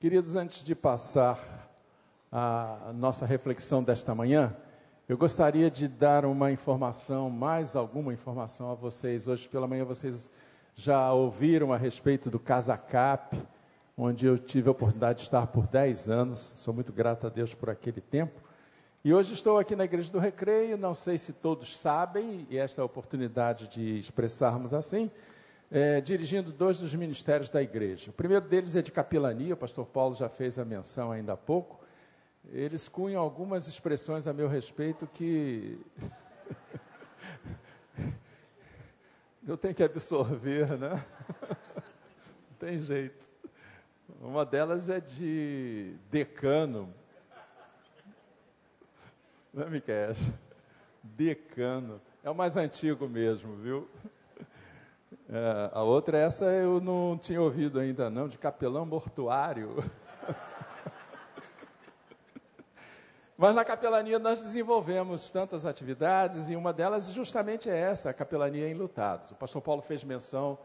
Queridos, antes de passar a nossa reflexão desta manhã, eu gostaria de dar uma informação, mais alguma informação a vocês. Hoje pela manhã vocês já ouviram a respeito do Casacap, onde eu tive a oportunidade de estar por 10 anos. Sou muito grato a Deus por aquele tempo. E hoje estou aqui na Igreja do Recreio, não sei se todos sabem, e esta é a oportunidade de expressarmos assim, é, dirigindo dois dos ministérios da igreja. O primeiro deles é de capelania, o pastor Paulo já fez a menção ainda há pouco. Eles cunham algumas expressões a meu respeito que eu tenho que absorver, né? Não tem jeito. Uma delas é de decano. Não é, Miquel? Decano. É o mais antigo mesmo, viu? É, a outra, essa eu não tinha ouvido ainda não, de capelão mortuário. Mas na capelania nós desenvolvemos tantas atividades e uma delas justamente é essa, a capelania em lutados. O pastor Paulo fez menção,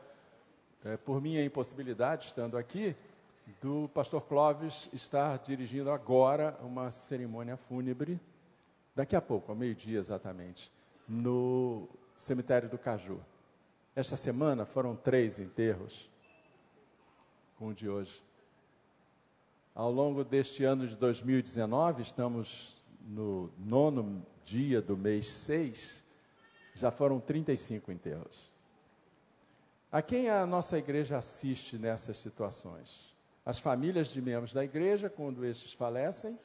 é, por minha impossibilidade, estando aqui, do pastor Clóvis estar dirigindo agora uma cerimônia fúnebre, daqui a pouco, ao meio-dia exatamente, no cemitério do Caju. Esta semana foram três enterros, com o de hoje. Ao longo deste ano de 2019, estamos no nono dia do mês 6, já foram 35 enterros. A quem a nossa igreja assiste nessas situações? As famílias de membros da igreja, quando estes falecem,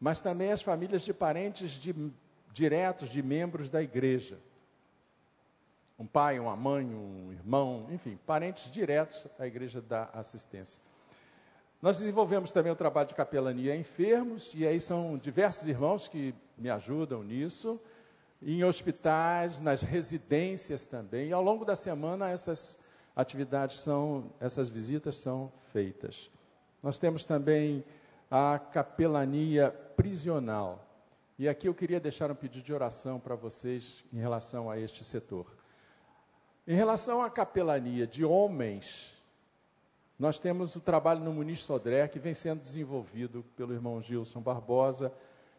mas também as famílias de parentes de, diretos de membros da igreja um pai, uma mãe, um irmão, enfim, parentes diretos à igreja da assistência. Nós desenvolvemos também o trabalho de capelania a enfermos, e aí são diversos irmãos que me ajudam nisso, em hospitais, nas residências também. E ao longo da semana essas atividades são, essas visitas são feitas. Nós temos também a capelania prisional. E aqui eu queria deixar um pedido de oração para vocês em relação a este setor. Em relação à capelania de homens, nós temos o trabalho no Muniz Sodré, que vem sendo desenvolvido pelo irmão Gilson Barbosa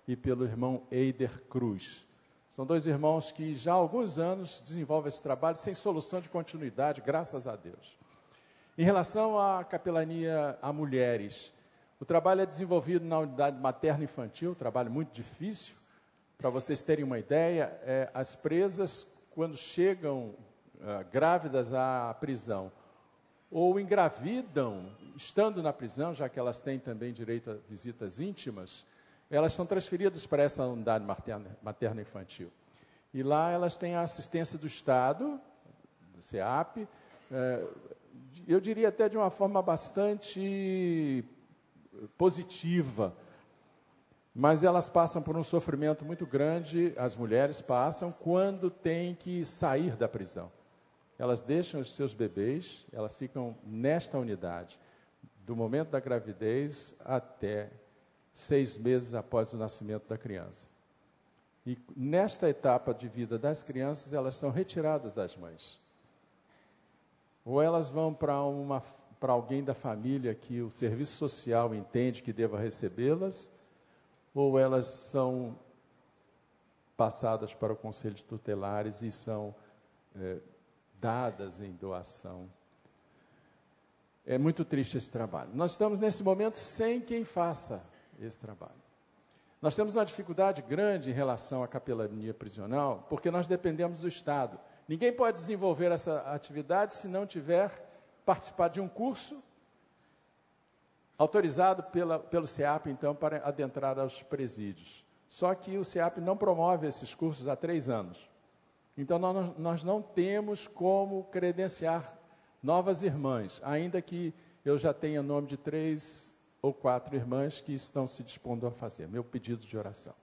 e pelo irmão Eider Cruz. São dois irmãos que já há alguns anos desenvolvem esse trabalho sem solução de continuidade, graças a Deus. Em relação à capelania a mulheres, o trabalho é desenvolvido na unidade materno-infantil, trabalho muito difícil. Para vocês terem uma ideia, é, as presas, quando chegam uh, grávidas à prisão ou engravidam estando na prisão, já que elas têm também direito a visitas íntimas, elas são transferidas para essa unidade materno-infantil. E lá elas têm a assistência do Estado, do CEAP, eh, eu diria até de uma forma bastante positiva, mas elas passam por um sofrimento muito grande, as mulheres passam, quando têm que sair da prisão elas deixam os seus bebês, elas ficam nesta unidade, do momento da gravidez até seis meses após o nascimento da criança. E nesta etapa de vida das crianças, elas são retiradas das mães. Ou elas vão para alguém da família que o serviço social entende que deva recebê-las, ou elas são passadas para o conselho de tutelares e são é, dadas em doação. É muito triste esse trabalho. Nós estamos nesse momento sem quem faça esse trabalho. Nós temos uma dificuldade grande em relação à capelania prisional, porque nós dependemos do Estado. Ninguém pode desenvolver essa atividade se não tiver participado de um curso autorizado pela, pelo CEAP, então, para adentrar aos presídios. Só que o CEAP não promove esses cursos há três anos. Então, nós, nós não temos como credenciar novas irmãs, ainda que eu já tenha nome de três ou quatro irmãs que estão se dispondo a fazer. Meu pedido de oração.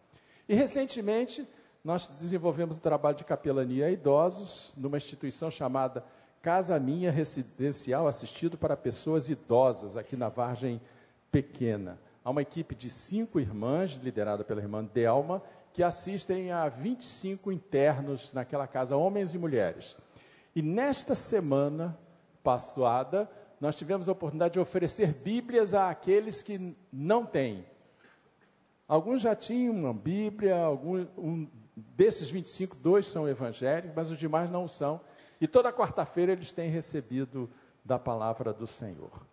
E recentemente, nós desenvolvemos um trabalho de capelania a idosos numa instituição chamada Casa Minha Residencial Assistido para Pessoas Idosas, aqui na Vargem Pequena. Há uma equipe de cinco irmãs, liderada pela irmã Delma, que assistem a 25 internos naquela casa, homens e mulheres. E nesta semana passada, nós tivemos a oportunidade de oferecer Bíblias àqueles que não têm. Alguns já tinham uma Bíblia, algum, um, desses 25, dois são evangélicos, mas os demais não são. E toda quarta-feira eles têm recebido da palavra do Senhor.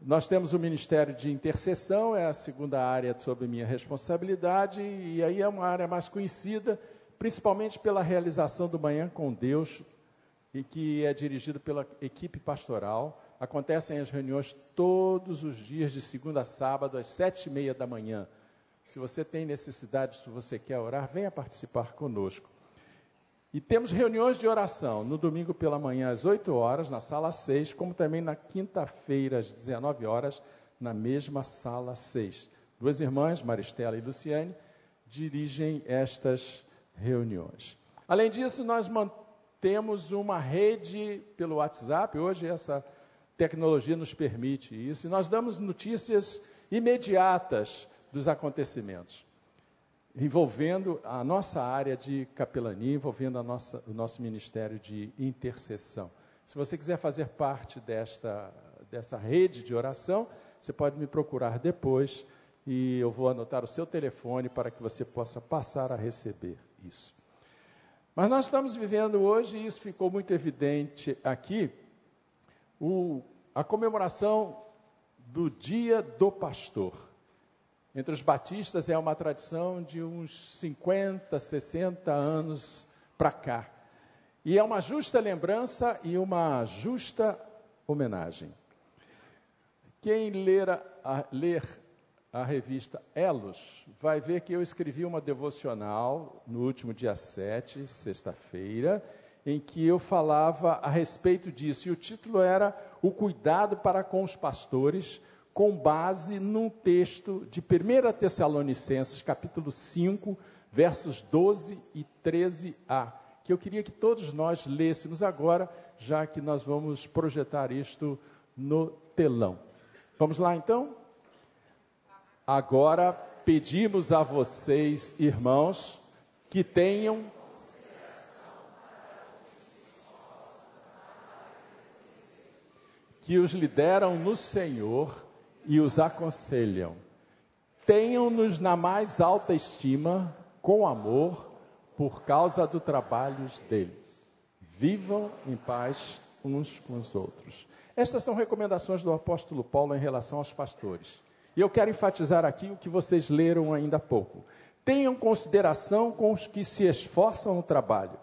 Nós temos o Ministério de Intercessão, é a segunda área sob minha responsabilidade, e aí é uma área mais conhecida, principalmente pela realização do Manhã com Deus, e que é dirigido pela equipe pastoral. Acontecem as reuniões todos os dias, de segunda a sábado, às sete e meia da manhã. Se você tem necessidade, se você quer orar, venha participar conosco. E temos reuniões de oração no domingo pela manhã às 8 horas, na sala 6, como também na quinta-feira às 19 horas, na mesma sala 6. Duas irmãs, Maristela e Luciane, dirigem estas reuniões. Além disso, nós mantemos uma rede pelo WhatsApp, hoje essa tecnologia nos permite isso, e nós damos notícias imediatas dos acontecimentos envolvendo a nossa área de capelania, envolvendo a nossa, o nosso ministério de intercessão. Se você quiser fazer parte desta, dessa rede de oração, você pode me procurar depois e eu vou anotar o seu telefone para que você possa passar a receber isso. Mas nós estamos vivendo hoje, e isso ficou muito evidente aqui, o, a comemoração do Dia do Pastor. Entre os batistas é uma tradição de uns 50, 60 anos para cá. E é uma justa lembrança e uma justa homenagem. Quem ler a, ler a revista Elos vai ver que eu escrevi uma devocional no último dia 7, sexta-feira, em que eu falava a respeito disso. E o título era O Cuidado para com os Pastores com base num texto de 1 Tessalonicenses, capítulo 5, versos 12 e 13a, que eu queria que todos nós lêssemos agora, já que nós vamos projetar isto no telão. Vamos lá então? Agora pedimos a vocês, irmãos, que tenham que os lideram no Senhor e os aconselham: tenham-nos na mais alta estima, com amor, por causa do trabalho dele. Vivam em paz uns com os outros. Estas são recomendações do apóstolo Paulo em relação aos pastores. E eu quero enfatizar aqui o que vocês leram ainda há pouco. Tenham consideração com os que se esforçam no trabalho.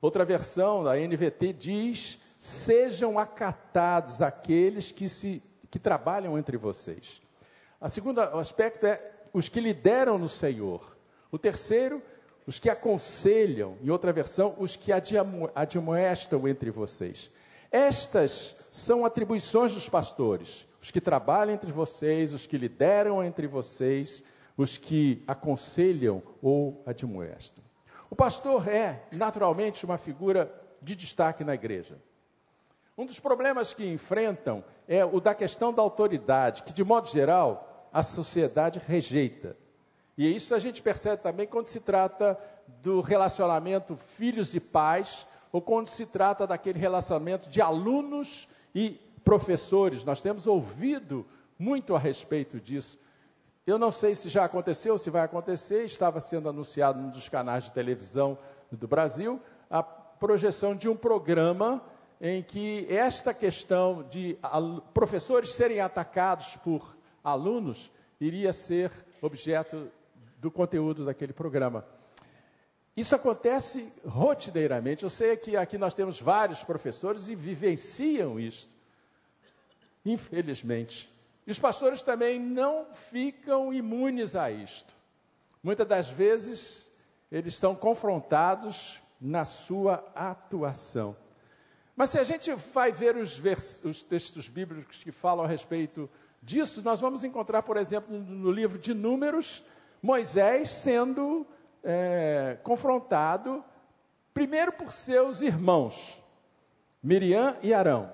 Outra versão da NVT diz: sejam acatados aqueles que se que trabalham entre vocês. A segunda aspecto é os que lideram no Senhor. O terceiro, os que aconselham. E outra versão, os que admoestam entre vocês. Estas são atribuições dos pastores. Os que trabalham entre vocês, os que lideram entre vocês, os que aconselham ou admoestam. O pastor é, naturalmente, uma figura de destaque na igreja. Um dos problemas que enfrentam é o da questão da autoridade, que de modo geral a sociedade rejeita. E isso a gente percebe também quando se trata do relacionamento filhos e pais, ou quando se trata daquele relacionamento de alunos e professores. Nós temos ouvido muito a respeito disso. Eu não sei se já aconteceu, se vai acontecer, estava sendo anunciado num dos canais de televisão do Brasil a projeção de um programa em que esta questão de professores serem atacados por alunos iria ser objeto do conteúdo daquele programa. Isso acontece rotineiramente. Eu sei que aqui nós temos vários professores e vivenciam isso. Infelizmente. E os pastores também não ficam imunes a isto. Muitas das vezes, eles são confrontados na sua atuação. Mas se a gente vai ver os, vers, os textos bíblicos que falam a respeito disso, nós vamos encontrar, por exemplo, no livro de Números, Moisés sendo é, confrontado, primeiro por seus irmãos, Miriam e Arão.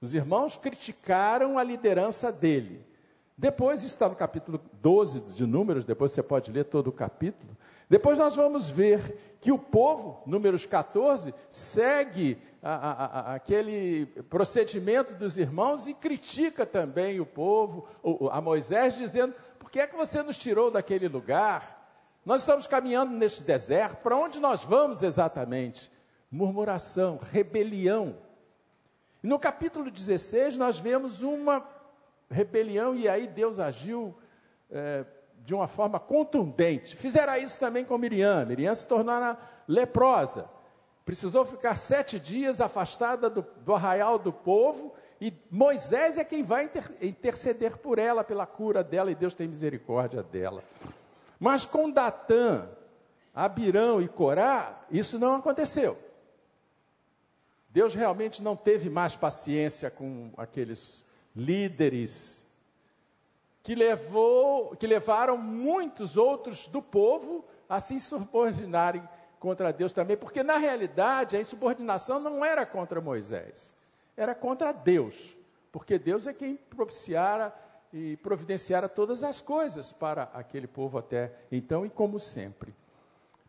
Os irmãos criticaram a liderança dele. Depois, está no capítulo 12 de Números, depois você pode ler todo o capítulo, Depois nós vamos ver que o povo, números 14, segue a, a, a, aquele procedimento dos irmãos e critica também o povo, a Moisés, dizendo: por que é que você nos tirou daquele lugar? Nós estamos caminhando neste deserto, para onde nós vamos exatamente? Murmuração, rebelião. No capítulo 16, nós vemos uma rebelião, e aí Deus agiu é, de uma forma contundente. Fizeram isso também com Miriam. Miriam se tornou leprosa. Precisou ficar sete dias afastada do, do arraial do povo, e Moisés é quem vai inter, interceder por ela, pela cura dela, e Deus tem misericórdia dela. Mas com Datã, Abirão e Corá, isso não aconteceu. Deus realmente não teve mais paciência com aqueles líderes que, levou, que levaram muitos outros do povo a se insubordinarem contra Deus também, porque na realidade a insubordinação não era contra Moisés, era contra Deus, porque Deus é quem propiciara e providenciara todas as coisas para aquele povo até então e como sempre.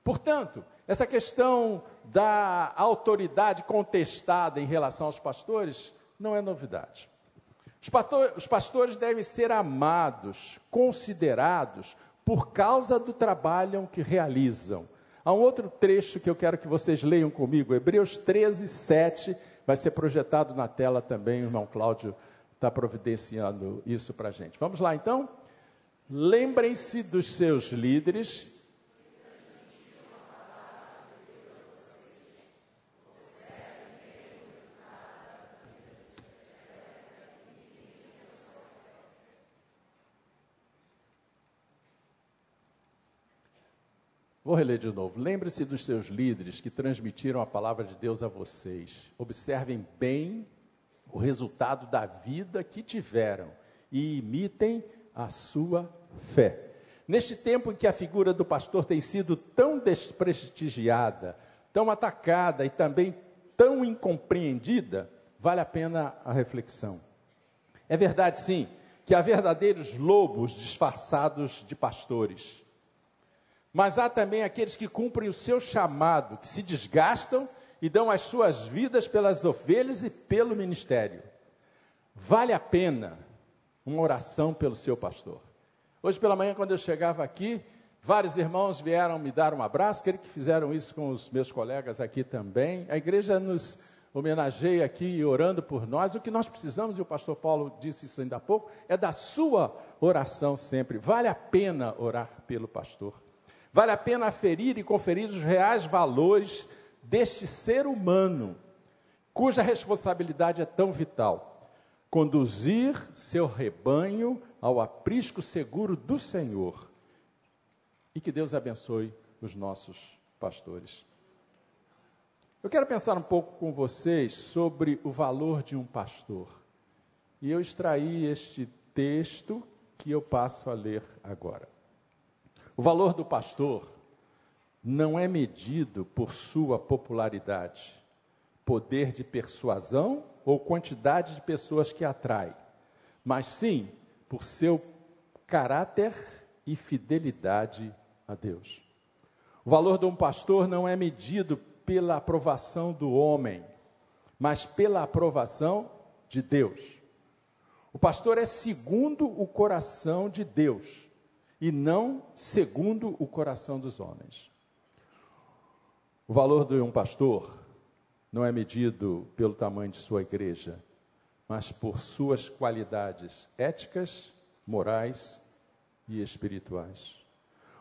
Portanto, essa questão da autoridade contestada em relação aos pastores não é novidade. Os, pastores devem ser amados, considerados, por causa do trabalho que realizam. Há um outro trecho que eu quero que vocês leiam comigo, Hebreus 13, 7, vai ser projetado na tela também, o irmão Cláudio está providenciando isso para a gente. Vamos lá então? Lembrem-se dos seus líderes Vou reler de novo. Lembre-se dos seus líderes que transmitiram a palavra de Deus a vocês. Observem bem o resultado da vida que tiveram e imitem a sua fé. Neste tempo em que a figura do pastor tem sido tão desprestigiada, tão atacada e também tão incompreendida, vale a pena a reflexão. É verdade, sim, que há verdadeiros lobos disfarçados de pastores mas há também aqueles que cumprem o seu chamado, que se desgastam e dão as suas vidas pelas ovelhas e pelo ministério. Vale a pena uma oração pelo seu pastor. Hoje pela manhã, quando eu chegava aqui, vários irmãos vieram me dar um abraço, creio que fizeram isso com os meus colegas aqui também. A igreja nos homenageia aqui orando por nós. O que nós precisamos, e o pastor Paulo disse isso ainda há pouco, é da sua oração sempre. Vale a pena orar pelo pastor. Vale a pena aferir e conferir os reais valores deste ser humano, cuja responsabilidade é tão vital. Conduzir seu rebanho ao aprisco seguro do Senhor. E que Deus abençoe os nossos pastores. Eu quero pensar um pouco com vocês sobre o valor de um pastor. E eu extraí este texto que eu passo a ler agora. O valor do pastor não é medido por sua popularidade, poder de persuasão ou quantidade de pessoas que atrai, mas sim por seu caráter e fidelidade a Deus. O valor de um pastor não é medido pela aprovação do homem, mas pela aprovação de Deus. O pastor é segundo o coração de Deus e não segundo o coração dos homens. O valor de um pastor não é medido pelo tamanho de sua igreja, mas por suas qualidades éticas, morais e espirituais.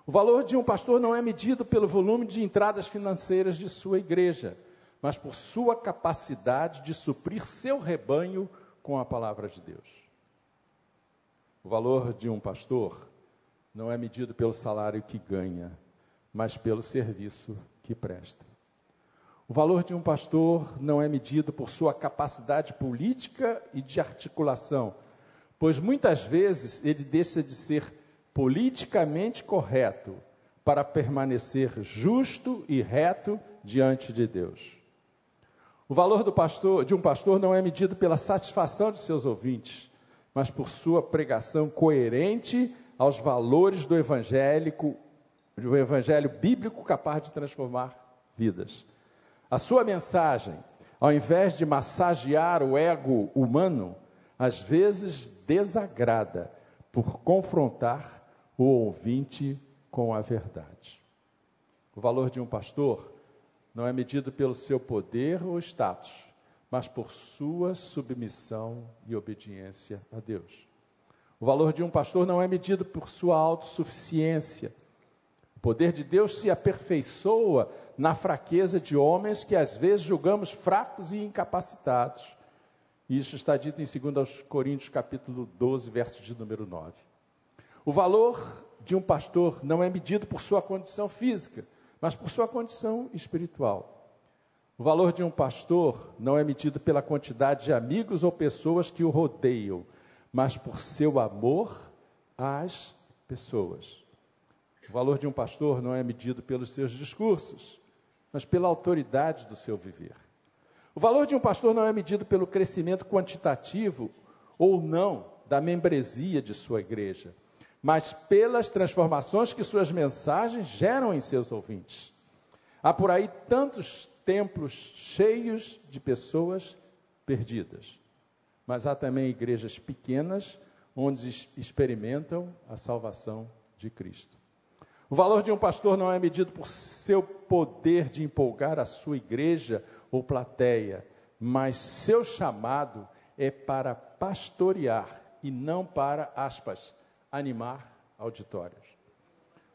O valor de um pastor não é medido pelo volume de entradas financeiras de sua igreja, mas por sua capacidade de suprir seu rebanho com a palavra de Deus. O valor de um pastor não é medido pelo salário que ganha, mas pelo serviço que presta. O valor de um pastor não é medido por sua capacidade política e de articulação, pois muitas vezes ele deixa de ser politicamente correto para permanecer justo e reto diante de Deus. O valor do pastor, de um pastor não é medido pela satisfação de seus ouvintes, mas por sua pregação coerente aos valores do evangélico, um evangelho bíblico capaz de transformar vidas. A sua mensagem, ao invés de massagear o ego humano, às vezes desagrada por confrontar o ouvinte com a verdade. O valor de um pastor não é medido pelo seu poder ou status, mas por sua submissão e obediência a Deus. O valor de um pastor não é medido por sua autossuficiência. O poder de Deus se aperfeiçoa na fraqueza de homens que às vezes julgamos fracos e incapacitados. Isso está dito em 2 Coríntios capítulo 12, verso de número 9. O valor de um pastor não é medido por sua condição física, mas por sua condição espiritual. O valor de um pastor não é medido pela quantidade de amigos ou pessoas que o rodeiam, mas por seu amor às pessoas. O valor de um pastor não é medido pelos seus discursos, mas pela autoridade do seu viver. O valor de um pastor não é medido pelo crescimento quantitativo ou não da membresia de sua igreja, mas pelas transformações que suas mensagens geram em seus ouvintes. Há por aí tantos templos cheios de pessoas perdidas. Mas há também igrejas pequenas onde experimentam a salvação de Cristo. O valor de um pastor não é medido por seu poder de empolgar a sua igreja ou plateia, mas seu chamado é para pastorear e não para, aspas, animar auditórios.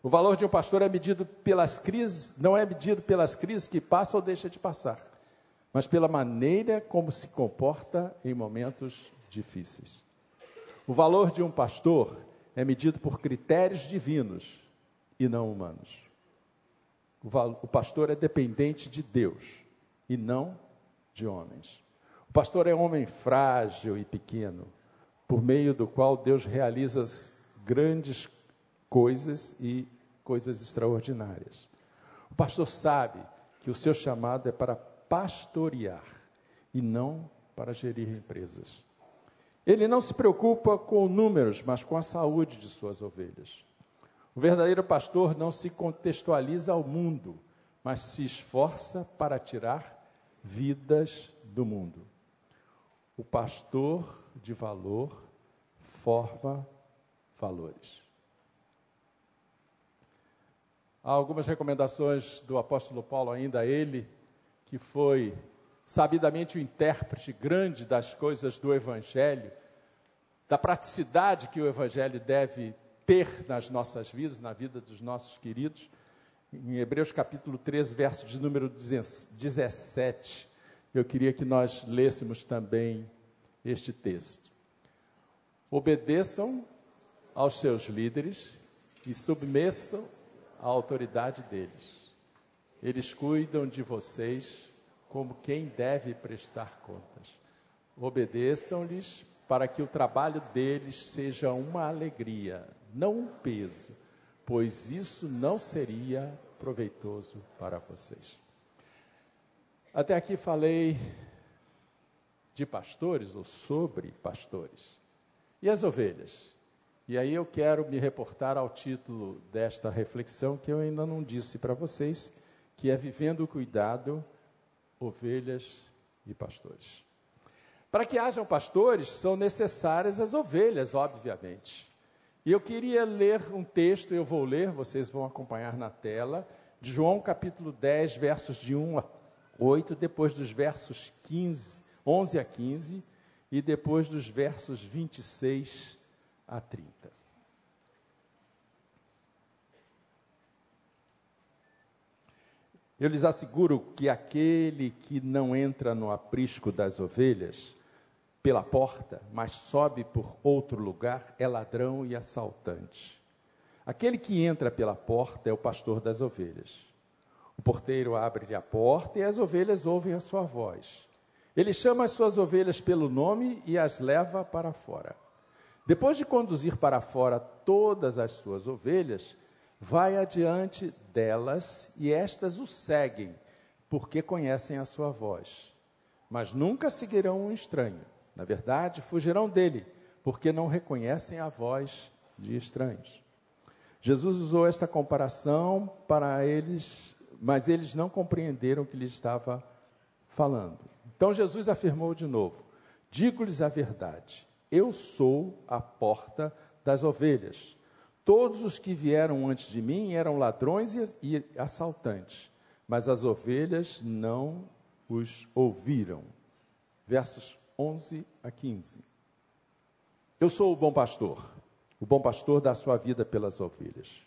O valor de um pastor é medido pelas crises, não é medido pelas crises que passa ou deixa de passar, mas pela maneira como se comporta em momentos difíceis. O valor de um pastor é medido por critérios divinos e não humanos. O, o pastor é dependente de Deus e não de homens. O pastor é um homem frágil e pequeno, por meio do qual Deus realiza grandes coisas e coisas extraordinárias. O pastor sabe que o seu chamado é para pastorear e não para gerir empresas. Ele não se preocupa com números, mas com a saúde de suas ovelhas. O verdadeiro pastor não se contextualiza ao mundo, mas se esforça para tirar vidas do mundo. O pastor de valor forma valores. Há algumas recomendações do apóstolo Paulo ainda a ele, que foi sabidamente o intérprete grande das coisas do Evangelho, da praticidade que o Evangelho deve ter nas nossas vidas, na vida dos nossos queridos. Em Hebreus capítulo 13, verso de número 17, eu queria que nós lêssemos também este texto. Obedeçam aos seus líderes e submetam a autoridade deles. Eles cuidam de vocês como quem deve prestar contas. Obedeçam-lhes para que o trabalho deles seja uma alegria, não um peso, pois isso não seria proveitoso para vocês. Até aqui falei de pastores ou sobre pastores. E as ovelhas? E aí eu quero me reportar ao título desta reflexão que eu ainda não disse para vocês, que é Vivendo o Cuidado, Ovelhas e Pastores. Para que hajam pastores, são necessárias as ovelhas, obviamente. E eu queria ler um texto, eu vou ler, vocês vão acompanhar na tela, de João capítulo 10, versos de 1 a 8, depois dos versos 15, 11 a 15, e depois dos versos 26 a 30. Eu lhes asseguro que aquele que não entra no aprisco das ovelhas pela porta, mas sobe por outro lugar, é ladrão e assaltante. Aquele que entra pela porta é o pastor das ovelhas. O porteiro abre-lhe a porta e as ovelhas ouvem a sua voz. Ele chama as suas ovelhas pelo nome e as leva para fora. Depois de conduzir para fora todas as suas ovelhas, vai adiante delas e estas o seguem, porque conhecem a sua voz. Mas nunca seguirão um estranho. Na verdade, fugirão dele, porque não reconhecem a voz de estranhos. Jesus usou esta comparação para eles, mas eles não compreenderam o que lhe estava falando. Então Jesus afirmou de novo: Digo-lhes a verdade, eu sou a porta das ovelhas. Todos os que vieram antes de mim eram ladrões e assaltantes, mas as ovelhas não os ouviram. Versos 11 a 15. Eu sou o bom pastor. O bom pastor dá sua vida pelas ovelhas.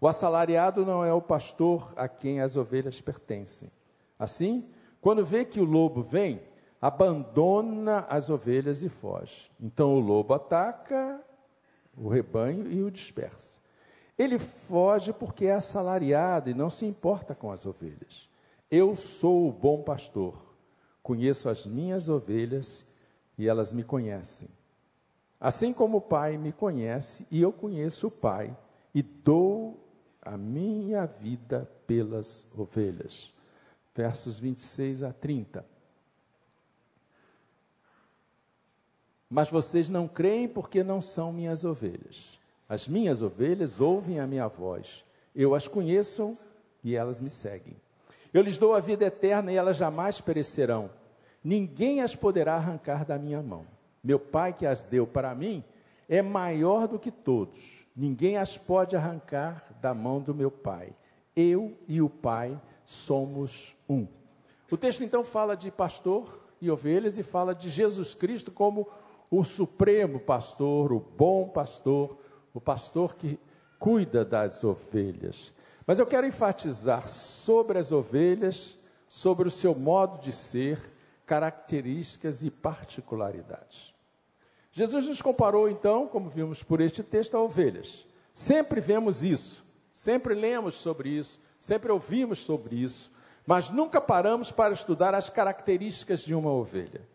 O assalariado não é o pastor a quem as ovelhas pertencem. Assim, quando vê que o lobo vem, abandona as ovelhas e foge. Então o lobo ataca o rebanho e o dispersa. Ele foge porque é assalariado e não se importa com as ovelhas. Eu sou o bom pastor, conheço as minhas ovelhas e elas me conhecem. Assim como o Pai me conhece e eu conheço o Pai, e dou a minha vida pelas ovelhas. Versos 26 a 30. Mas vocês não creem porque não são minhas ovelhas. As minhas ovelhas ouvem a minha voz. Eu as conheço e elas me seguem. Eu lhes dou a vida eterna e elas jamais perecerão. Ninguém as poderá arrancar da minha mão. Meu Pai que as deu para mim é maior do que todos. Ninguém as pode arrancar da mão do meu Pai. Eu e o Pai somos um. O texto então fala de pastor e ovelhas e fala de Jesus Cristo como o supremo pastor, o bom pastor, o pastor que cuida das ovelhas. Mas eu quero enfatizar sobre as ovelhas, sobre o seu modo de ser, características e particularidades. Jesus nos comparou, então, como vimos por este texto, a ovelhas. Sempre vemos isso, sempre lemos sobre isso, sempre ouvimos sobre isso, mas nunca paramos para estudar as características de uma ovelha.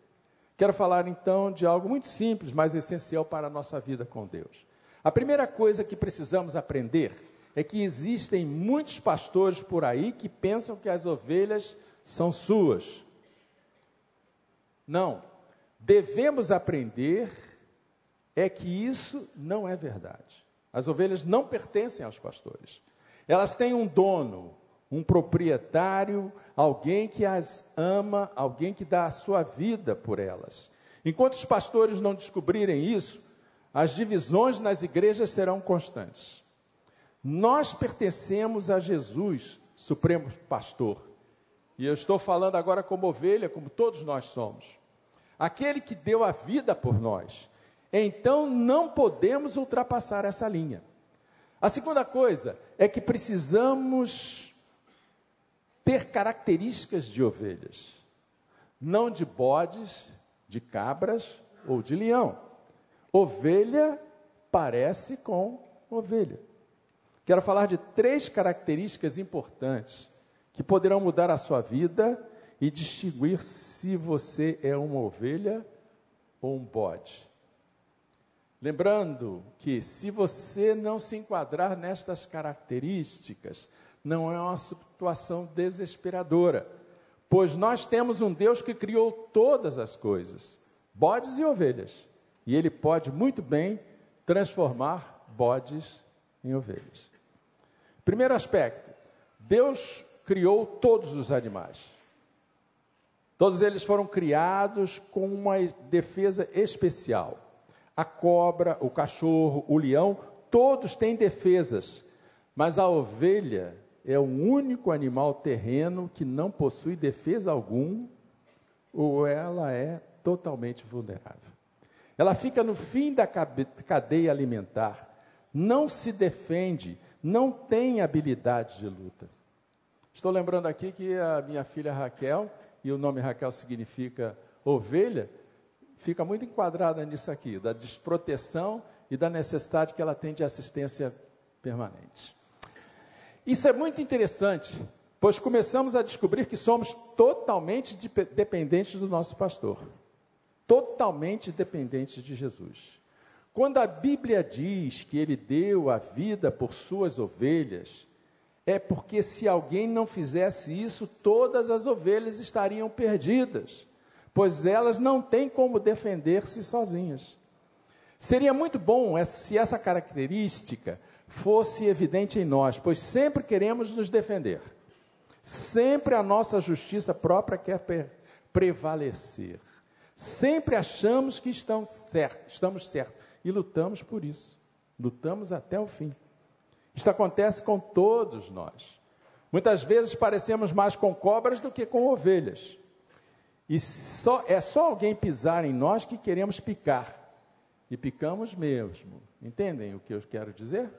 Quero falar então de algo muito simples, mas essencial para a nossa vida com Deus. A primeira coisa que precisamos aprender é que existem muitos pastores por aí que pensam que as ovelhas são suas. Não. Devemos aprender é que isso não é verdade. As ovelhas não pertencem aos pastores. Elas têm um dono, um proprietário, alguém que as ama, alguém que dá a sua vida por elas. Enquanto os pastores não descobrirem isso, as divisões nas igrejas serão constantes. Nós pertencemos a Jesus, Supremo Pastor. E eu estou falando agora como ovelha, como todos nós somos. Aquele que deu a vida por nós. Então não podemos ultrapassar essa linha. A segunda coisa é que precisamos ter características de ovelhas, não de bodes, de cabras ou de leão. Ovelha parece com ovelha. Quero falar de três características importantes que poderão mudar a sua vida e distinguir se você é uma ovelha ou um bode. Lembrando que se você não se enquadrar nestas características, não é uma situação desesperadora, pois nós temos um Deus que criou todas as coisas, bodes e ovelhas, e Ele pode muito bem transformar bodes em ovelhas. Primeiro aspecto: Deus criou todos os animais. Todos eles foram criados com uma defesa especial a cobra, o cachorro, o leão, todos têm defesas, mas a ovelha é o único animal terreno que não possui defesa algum, ou ela é totalmente vulnerável. Ela fica no fim da cadeia alimentar, não se defende, não tem habilidade de luta. Estou lembrando aqui que a minha filha Raquel, e o nome Raquel significa ovelha, fica muito enquadrada nisso aqui, da desproteção e da necessidade que ela tem de assistência permanente. Isso é muito interessante, pois começamos a descobrir que somos totalmente dependentes do nosso pastor. Totalmente dependentes de Jesus. Quando a Bíblia diz que ele deu a vida por suas ovelhas, é porque se alguém não fizesse isso, todas as ovelhas estariam perdidas pois elas não têm como defender-se sozinhas. Seria muito bom se essa característica fosse evidente em nós, pois sempre queremos nos defender. Sempre a nossa justiça própria quer prevalecer. Sempre achamos que estamos certos, estamos certos e lutamos por isso. Lutamos até o fim. Isto acontece com todos nós. Muitas vezes parecemos mais com cobras do que com ovelhas. E só, é só alguém pisar em nós que queremos picar. E picamos mesmo. Entendem o que eu quero dizer?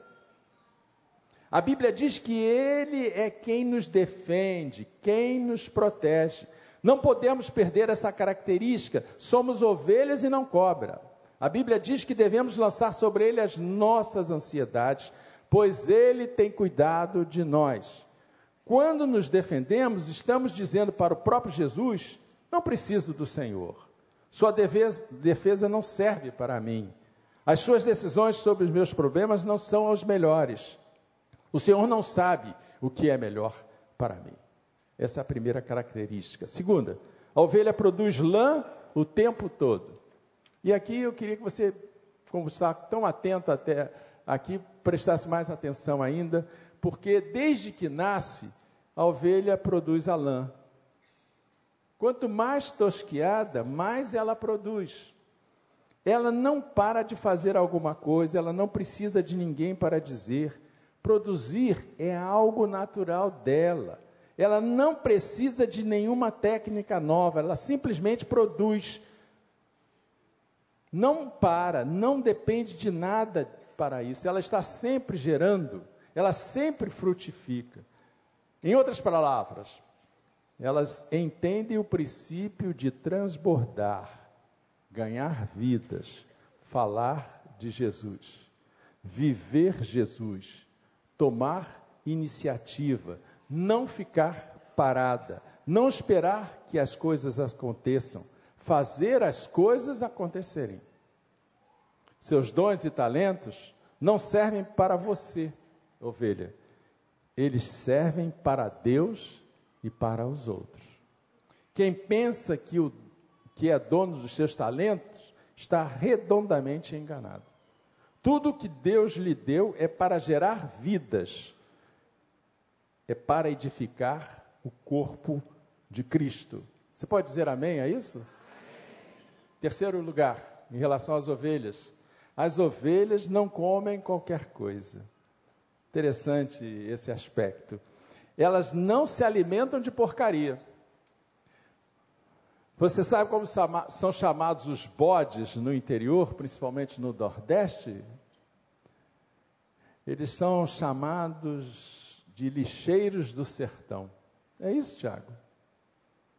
A Bíblia diz que Ele é quem nos defende, quem nos protege. Não podemos perder essa característica. Somos ovelhas e não cobra. A Bíblia diz que devemos lançar sobre Ele as nossas ansiedades, pois Ele tem cuidado de nós. Quando nos defendemos, estamos dizendo para o próprio Jesus: não preciso do Senhor. Sua defesa, não serve para mim. As suas decisões sobre os meus problemas não são as melhores. O Senhor não sabe o que é melhor para mim. Essa é a primeira característica. Segunda, a ovelha produz lã o tempo todo. E aqui eu queria que você, como está tão atento até aqui, prestasse mais atenção ainda, porque desde que nasce, a ovelha produz a lã. Quanto mais tosquiada, mais ela produz. Ela não para de fazer alguma coisa, ela não precisa de ninguém para dizer. Produzir é algo natural dela. Ela não precisa de nenhuma técnica nova, ela simplesmente produz. Não para, não depende de nada para isso. Ela está sempre gerando, ela sempre frutifica. Em outras palavras, elas entendem o princípio de transbordar, ganhar vidas, falar de Jesus, viver Jesus, tomar iniciativa, não ficar parada, não esperar que as coisas aconteçam, fazer as coisas acontecerem. Seus dons e talentos não servem para você, ovelha, eles servem para Deus e para os outros. Quem pensa que, o, que é dono dos seus talentos está redondamente enganado. Tudo que Deus lhe deu é para gerar vidas, é para edificar o corpo de Cristo. Você pode dizer amém a isso? Amém. Terceiro lugar, em relação às ovelhas. As ovelhas não comem qualquer coisa. Interessante esse aspecto. Elas não se alimentam de porcaria. Você sabe como são chamados os bodes no interior, principalmente no Nordeste? Eles são chamados de lixeiros do sertão. É isso, Tiago?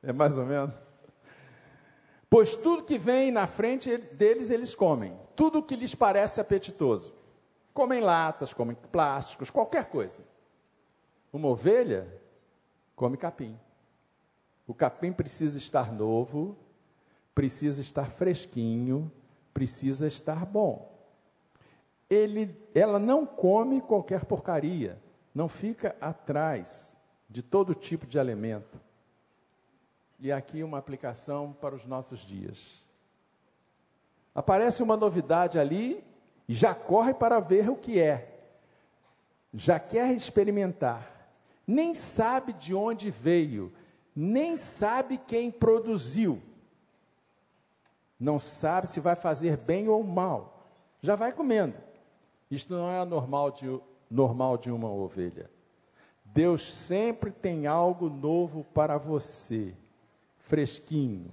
É mais ou menos? Pois tudo que vem na frente deles eles comem, tudo que lhes parece apetitoso. Comem latas, comem plásticos, qualquer coisa. Uma ovelha come capim. O capim precisa estar novo, precisa estar fresquinho, precisa estar bom. Ele, ela não come qualquer porcaria, não fica atrás de todo tipo de alimento. E aqui uma aplicação para os nossos dias. Aparece uma novidade ali e já corre para ver o que é, já quer experimentar, nem sabe de onde veio, nem sabe quem produziu, não sabe se vai fazer bem ou mal, já vai comendo. Isto não é normal de, normal de uma ovelha. Deus sempre tem algo novo para você, fresquinho,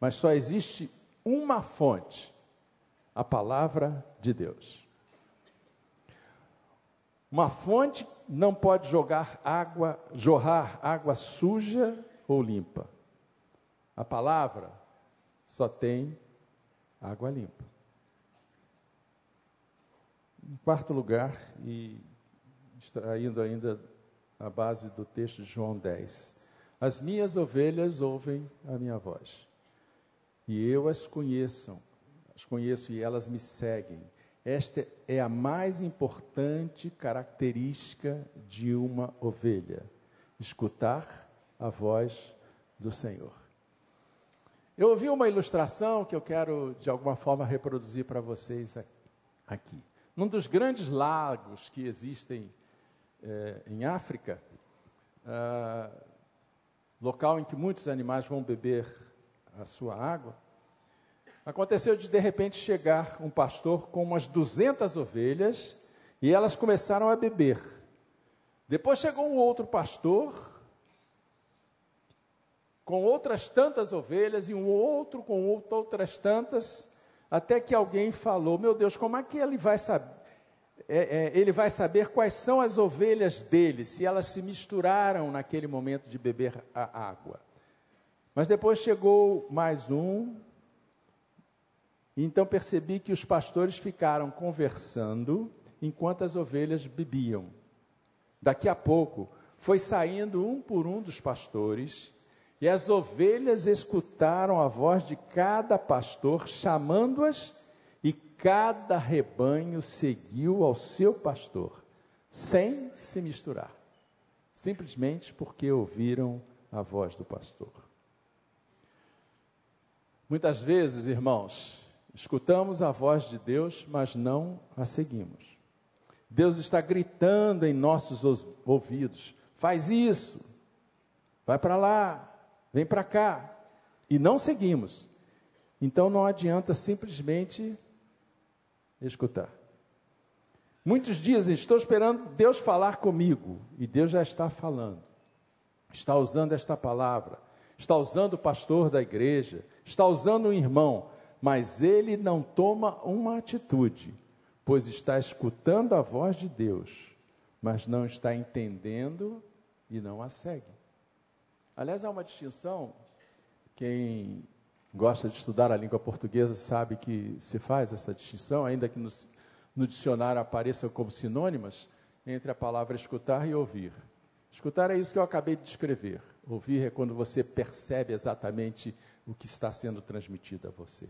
mas só existe uma fonte a palavra de Deus. Uma fonte não pode jogar água, jorrar água suja ou limpa. A palavra só tem água limpa. Em quarto lugar, e extraindo ainda a base do texto de João 10. As minhas ovelhas ouvem a minha voz, e eu as conheço, as conheço e elas me seguem. Esta é a mais importante característica de uma ovelha: escutar a voz do Senhor. Eu ouvi uma ilustração que eu quero, de alguma forma, reproduzir para vocês aqui. num dos grandes lagos que existem é, em África, ah, local em que muitos animais vão beber a sua água, aconteceu de de repente chegar um pastor com umas 200 ovelhas e elas começaram a beber. Depois chegou um outro pastor com outras tantas ovelhas e um outro com outras tantas, até que alguém falou: Meu Deus, como é que ele vai saber? É, é, ele vai saber quais são as ovelhas dele, se elas se misturaram naquele momento de beber a água. Mas depois chegou mais um, e então percebi que os pastores ficaram conversando enquanto as ovelhas bebiam. Daqui a pouco, foi saindo um por um dos pastores e as ovelhas escutaram a voz de cada pastor chamando-as, e cada rebanho seguiu ao seu pastor, sem se misturar, simplesmente porque ouviram a voz do pastor. Muitas vezes, irmãos, escutamos a voz de Deus, mas não a seguimos. Deus está gritando em nossos ouvidos: faz isso, vai para lá, vem para cá, e não seguimos. Então não adianta simplesmente escutar. Muitos dizem: Estou esperando Deus falar comigo, e Deus já está falando, está usando esta palavra, está usando o pastor da igreja, está usando um irmão, mas ele não toma uma atitude, pois está escutando a voz de Deus, mas não está entendendo e não a segue. Aliás, há uma distinção, quem gosta de estudar a língua portuguesa sabe que se faz essa distinção, ainda que nos, no dicionário apareçam como sinônimas, entre a palavra escutar e ouvir. Escutar é isso que eu acabei de descrever. Ouvir é quando você percebe exatamente o que está sendo transmitido a você.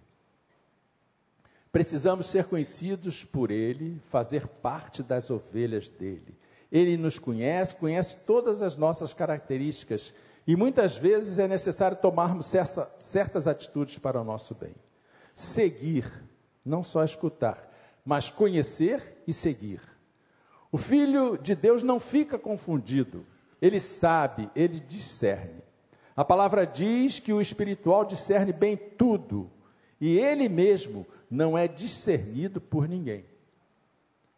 Precisamos ser conhecidos por Ele, fazer parte das ovelhas dele. Ele nos conhece, conhece todas as nossas características e muitas vezes é necessário tomarmos certa, certas atitudes para o nosso bem. Seguir, não só escutar, mas conhecer e seguir. O filho de Deus não fica confundido, ele sabe, ele discerne. A palavra diz que o espiritual discerne bem tudo, e ele mesmo não é discernido por ninguém.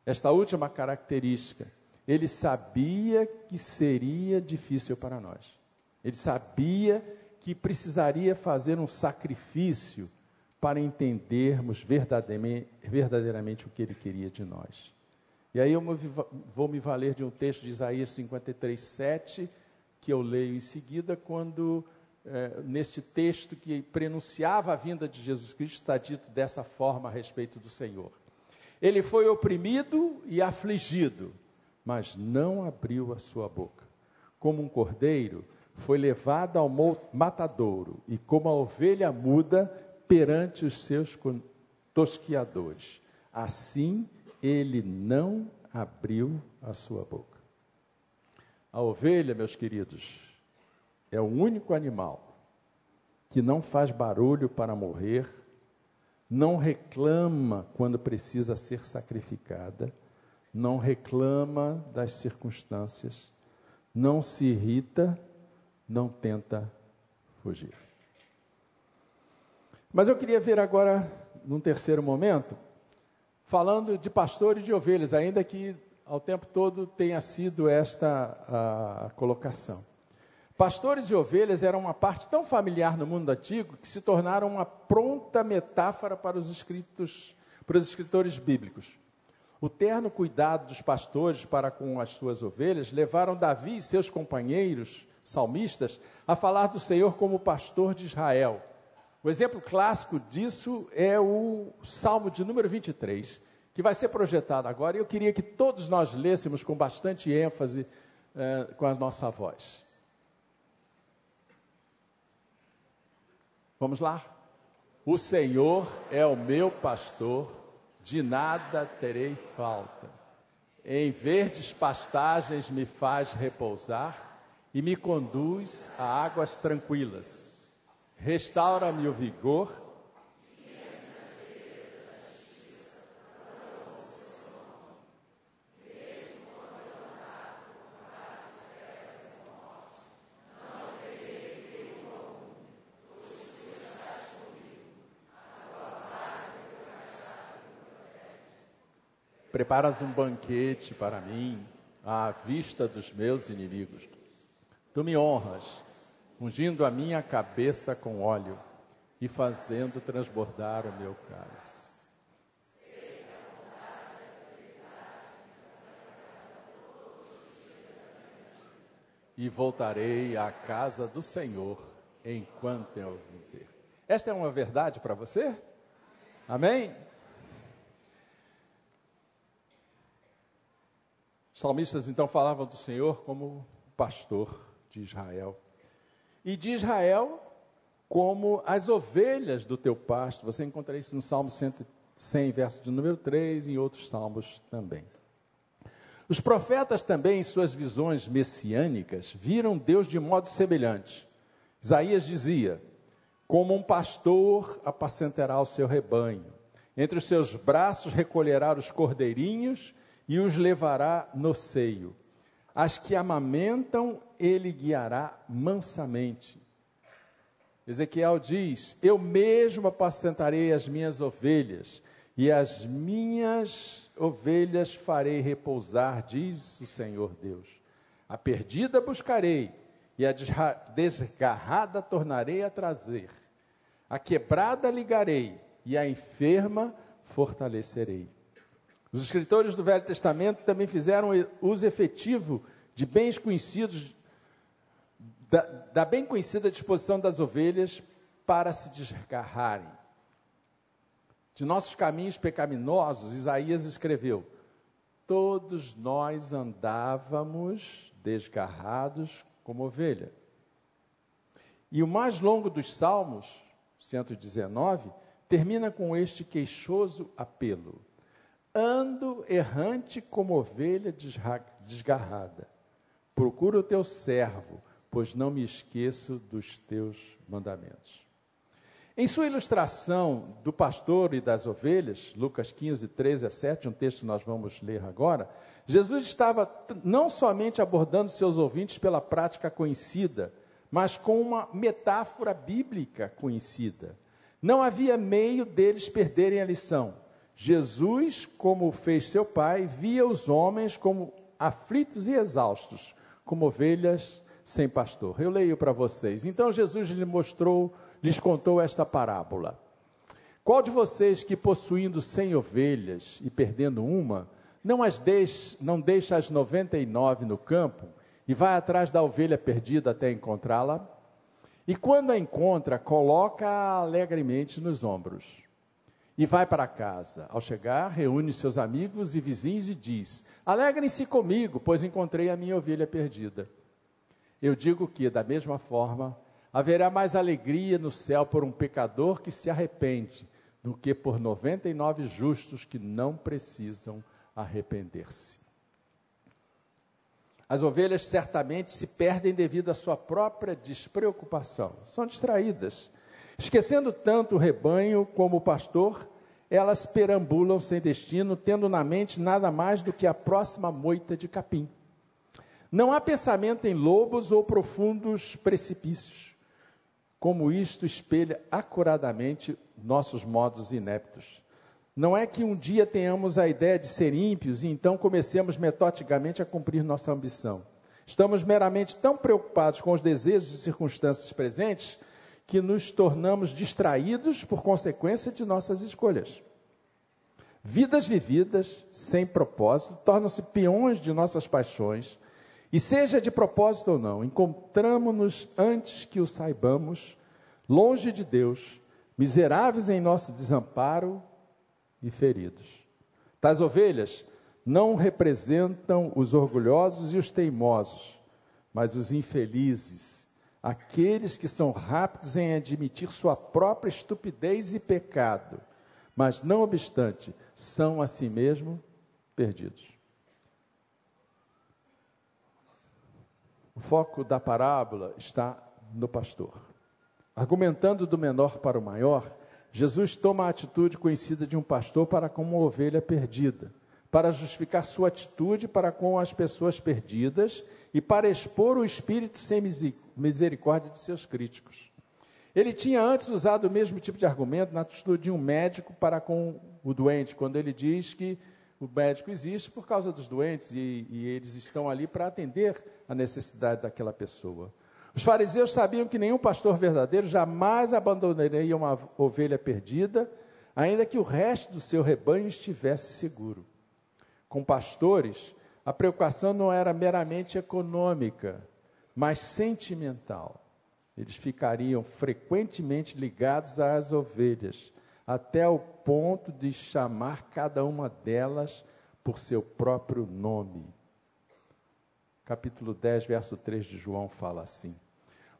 Esta última característica, ele sabia que seria difícil para nós. Ele sabia que precisaria fazer um sacrifício para entendermos verdadeiramente, o que ele queria de nós. E aí eu vou me valer de um texto de Isaías 53, 7, que eu leio em seguida, quando, é, neste texto que prenunciava a vinda de Jesus Cristo, está dito dessa forma a respeito do Senhor. Ele foi oprimido e afligido, mas não abriu a sua boca. Como um cordeiro, foi levado ao matadouro e como a ovelha muda perante os seus tosquiadores. Assim ele não abriu a sua boca. A ovelha, meus queridos, é o único animal que não faz barulho para morrer, não reclama quando precisa ser sacrificada, não reclama das circunstâncias, não se irrita não tenta fugir. Mas eu queria ver agora, num terceiro momento, falando de pastor e de ovelhas, ainda que ao tempo todo tenha sido esta a colocação. Pastores e ovelhas eram uma parte tão familiar no mundo antigo que se tornaram uma pronta metáfora para os escritos, para os escritores bíblicos. O terno cuidado dos pastores para com as suas ovelhas levaram Davi e seus companheiros salmistas a falar do Senhor como pastor de Israel. O exemplo clássico disso é o Salmo de número 23, que vai ser projetado agora, e eu queria que todos nós lêssemos com bastante ênfase eh, com a nossa voz. Vamos lá? O Senhor é o meu pastor, de nada terei falta. Em verdes pastagens me faz repousar e me conduz a águas tranquilas. Restaura-me o vigor. Preparas um banquete para mim à vista dos meus inimigos. Tu me honras, ungindo a minha cabeça com óleo e fazendo transbordar o meu cálice. E voltarei à casa do Senhor enquanto eu viver. Esta é uma verdade para você? Amém? Os salmistas então falavam do Senhor como pastor de Israel. E de Israel como as ovelhas do teu pasto. Você encontra isso no Salmo 100, verso de número 3 e em outros salmos também. Os profetas também, em suas visões messiânicas, viram Deus de modo semelhante. Isaías dizia: Como um pastor apacentará o seu rebanho, entre os seus braços recolherá os cordeirinhos e os levará no seio. As que amamentam, ele guiará mansamente. Ezequiel diz: Eu mesmo apacentarei as minhas ovelhas, e as minhas ovelhas farei repousar, diz o Senhor Deus. A perdida buscarei, e a desgarrada tornarei a trazer. A quebrada ligarei e a enferma fortalecerei. Os escritores do Velho Testamento também fizeram uso efetivo de bens conhecidos, da, da bem conhecida disposição das ovelhas para se desgarrarem. De nossos caminhos pecaminosos, Isaías escreveu: Todos nós andávamos desgarrados como ovelha. E o mais longo dos Salmos, 119, termina com este queixoso apelo: Ando errante como ovelha desgarrada. Procura o teu servo, pois não me esqueço dos teus mandamentos. Em sua ilustração do pastor e das ovelhas, Lucas 15, 13 a 7, um texto que nós vamos ler agora, Jesus estava não somente abordando seus ouvintes pela prática conhecida, mas com uma metáfora bíblica conhecida. Não havia meio deles perderem a lição. Jesus, como fez seu pai, via os homens como aflitos e exaustos, como ovelhas sem pastor. Eu leio para vocês. Então Jesus lhe mostrou, lhes contou esta parábola. Qual de vocês que possuindo cem ovelhas e perdendo uma, não as deixa, não deixa as 99 no campo e vai atrás da ovelha perdida até encontrá-la? E quando a encontra, coloca-a alegremente nos ombros e vai para casa. Ao chegar, reúne seus amigos e vizinhos e diz: Alegrem-se comigo, pois encontrei a minha ovelha perdida. Eu digo que, da mesma forma, haverá mais alegria no céu por um pecador que se arrepende do que por 99 justos que não precisam arrepender-se. As ovelhas certamente se perdem devido à sua própria despreocupação, são distraídas. Esquecendo tanto o rebanho como o pastor, elas perambulam sem destino, tendo na mente nada mais do que a próxima moita de capim. Não há pensamento em lobos ou profundos precipícios, como isto espelha acuradamente nossos modos ineptos. Não é que um dia tenhamos a ideia de ser ímpios e então comecemos metodicamente a cumprir nossa ambição. Estamos meramente tão preocupados com os desejos e circunstâncias presentes que nos tornamos distraídos por consequência de nossas escolhas. Vidas vividas sem propósito tornam-se peões de nossas paixões, e seja de propósito ou não, encontramos-nos antes que o saibamos, longe de Deus, miseráveis em nosso desamparo e feridos. Tais ovelhas não representam os orgulhosos e os teimosos, mas os infelizes, aqueles que são rápidos em admitir sua própria estupidez e pecado, mas não obstante, são a si mesmo perdidos. O foco da parábola está no pastor. Argumentando do menor para o maior, Jesus toma a atitude conhecida de um pastor para com uma ovelha perdida, para justificar sua atitude para com as pessoas perdidas e para expor o espírito sem misericórdia de seus críticos. Ele tinha antes usado o mesmo tipo de argumento na atitude de um médico para com o doente, quando ele diz que o médico existe por causa dos doentes e, e eles estão ali para atender a necessidade daquela pessoa. Os fariseus sabiam que nenhum pastor verdadeiro jamais abandonaria uma ovelha perdida, ainda que o resto do seu rebanho estivesse seguro. Com pastores, a preocupação não era meramente econômica, mas sentimental. Eles ficariam frequentemente ligados às ovelhas, até o ponto de chamar cada uma delas por seu próprio nome. Capítulo 10, verso 3 de João fala assim.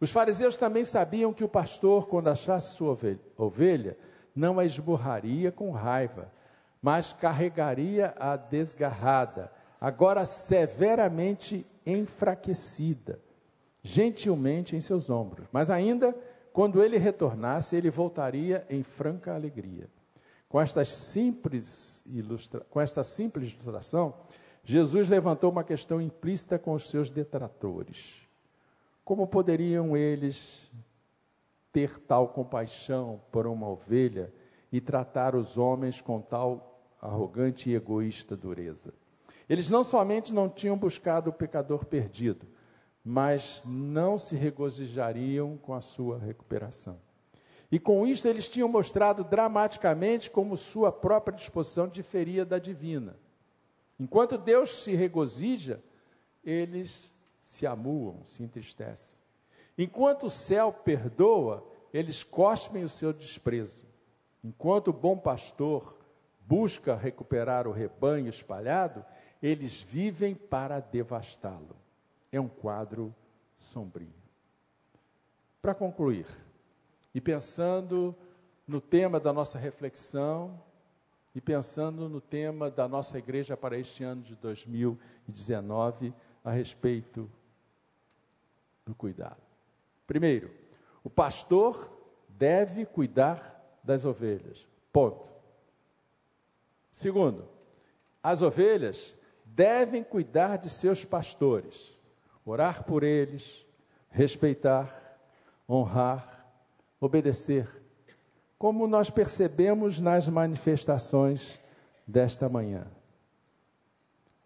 Os fariseus também sabiam que o pastor, quando achasse sua ovelha, não a esburraria com raiva, mas carregaria a desgarrada, agora severamente enfraquecida, gentilmente em seus ombros. Mas ainda, quando ele retornasse, ele voltaria em franca alegria. Com, estas simples ilustra... com esta simples ilustração, Jesus levantou uma questão implícita com os seus detratores. Como poderiam eles ter tal compaixão por uma ovelha e tratar os homens com tal arrogante e egoísta dureza? Eles não somente não tinham buscado o pecador perdido, mas não se regozijariam com a sua recuperação. E com isto eles tinham mostrado dramaticamente como sua própria disposição diferia da divina. Enquanto Deus se regozija, eles se amuam, se entristecem. Enquanto o céu perdoa, eles cospem o seu desprezo. Enquanto o bom pastor busca recuperar o rebanho espalhado, eles vivem para devastá-lo. É um quadro sombrio. Para concluir, e pensando no tema da nossa reflexão, e pensando no tema da nossa igreja para este ano de 2019, a respeito do cuidado. Primeiro, o pastor deve cuidar das ovelhas. Ponto. Segundo, as ovelhas devem cuidar de seus pastores, orar por eles, respeitar, honrar, obedecer, como nós percebemos nas manifestações desta manhã.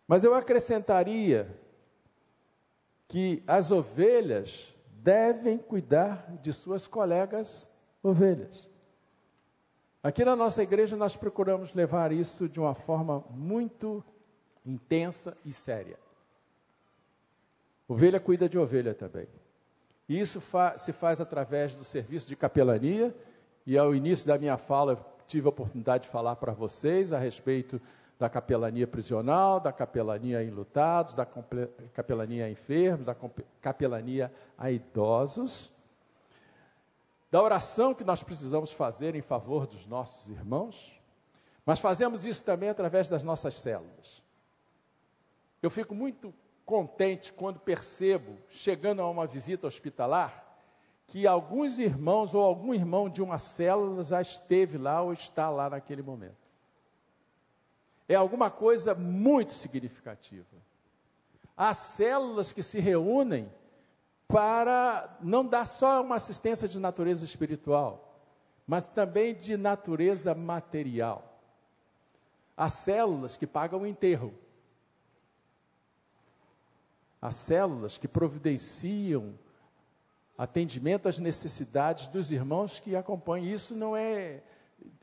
Mas eu acrescentaria que as ovelhas devem cuidar de suas colegas ovelhas. Aqui na nossa igreja nós procuramos levar isso de uma forma muito intensa e séria. Ovelha cuida de ovelha também. E isso fa se faz através do serviço de capelania, e ao início da minha fala tive a oportunidade de falar para vocês a respeito da capelania prisional, da capelania a enlutados, da capelania a enfermos, da capelania a idosos, da oração que nós precisamos fazer em favor dos nossos irmãos, mas fazemos isso também através das nossas células. Eu fico muito contente quando percebo, chegando a uma visita hospitalar, que alguns irmãos ou algum irmão de uma célula já esteve lá ou está lá naquele momento. É alguma coisa muito significativa. Há células que se reúnem para não dar só uma assistência de natureza espiritual, mas também de natureza material. Há células que pagam o enterro as células que providenciam atendimento às necessidades dos irmãos que acompanham. Isso não é,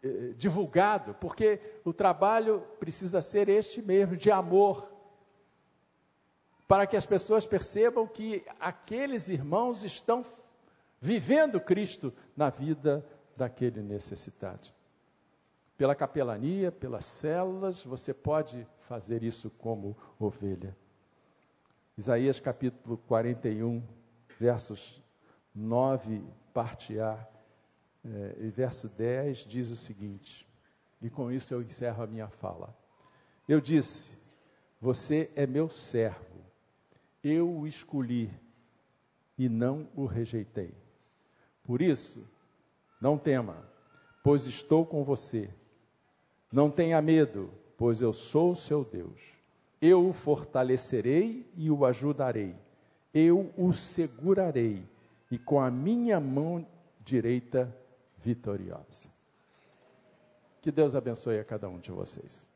é divulgado, porque o trabalho precisa ser este mesmo, de amor, para que as pessoas percebam que aqueles irmãos estão vivendo Cristo na vida daquele necessitado. Pela capelania, pelas células, você pode fazer isso como ovelha. Isaías capítulo 41, versos 9, parte A, é, e verso 10 diz o seguinte, e com isso eu encerro a minha fala. Eu disse: Você é meu servo, eu o escolhi e não o rejeitei. Por isso, não tema, pois estou com você. Não tenha medo, pois eu sou o seu Deus eu o fortalecerei e o ajudarei. Eu o segurarei e com a minha mão direita vitoriosa. Que Deus abençoe a cada um de vocês.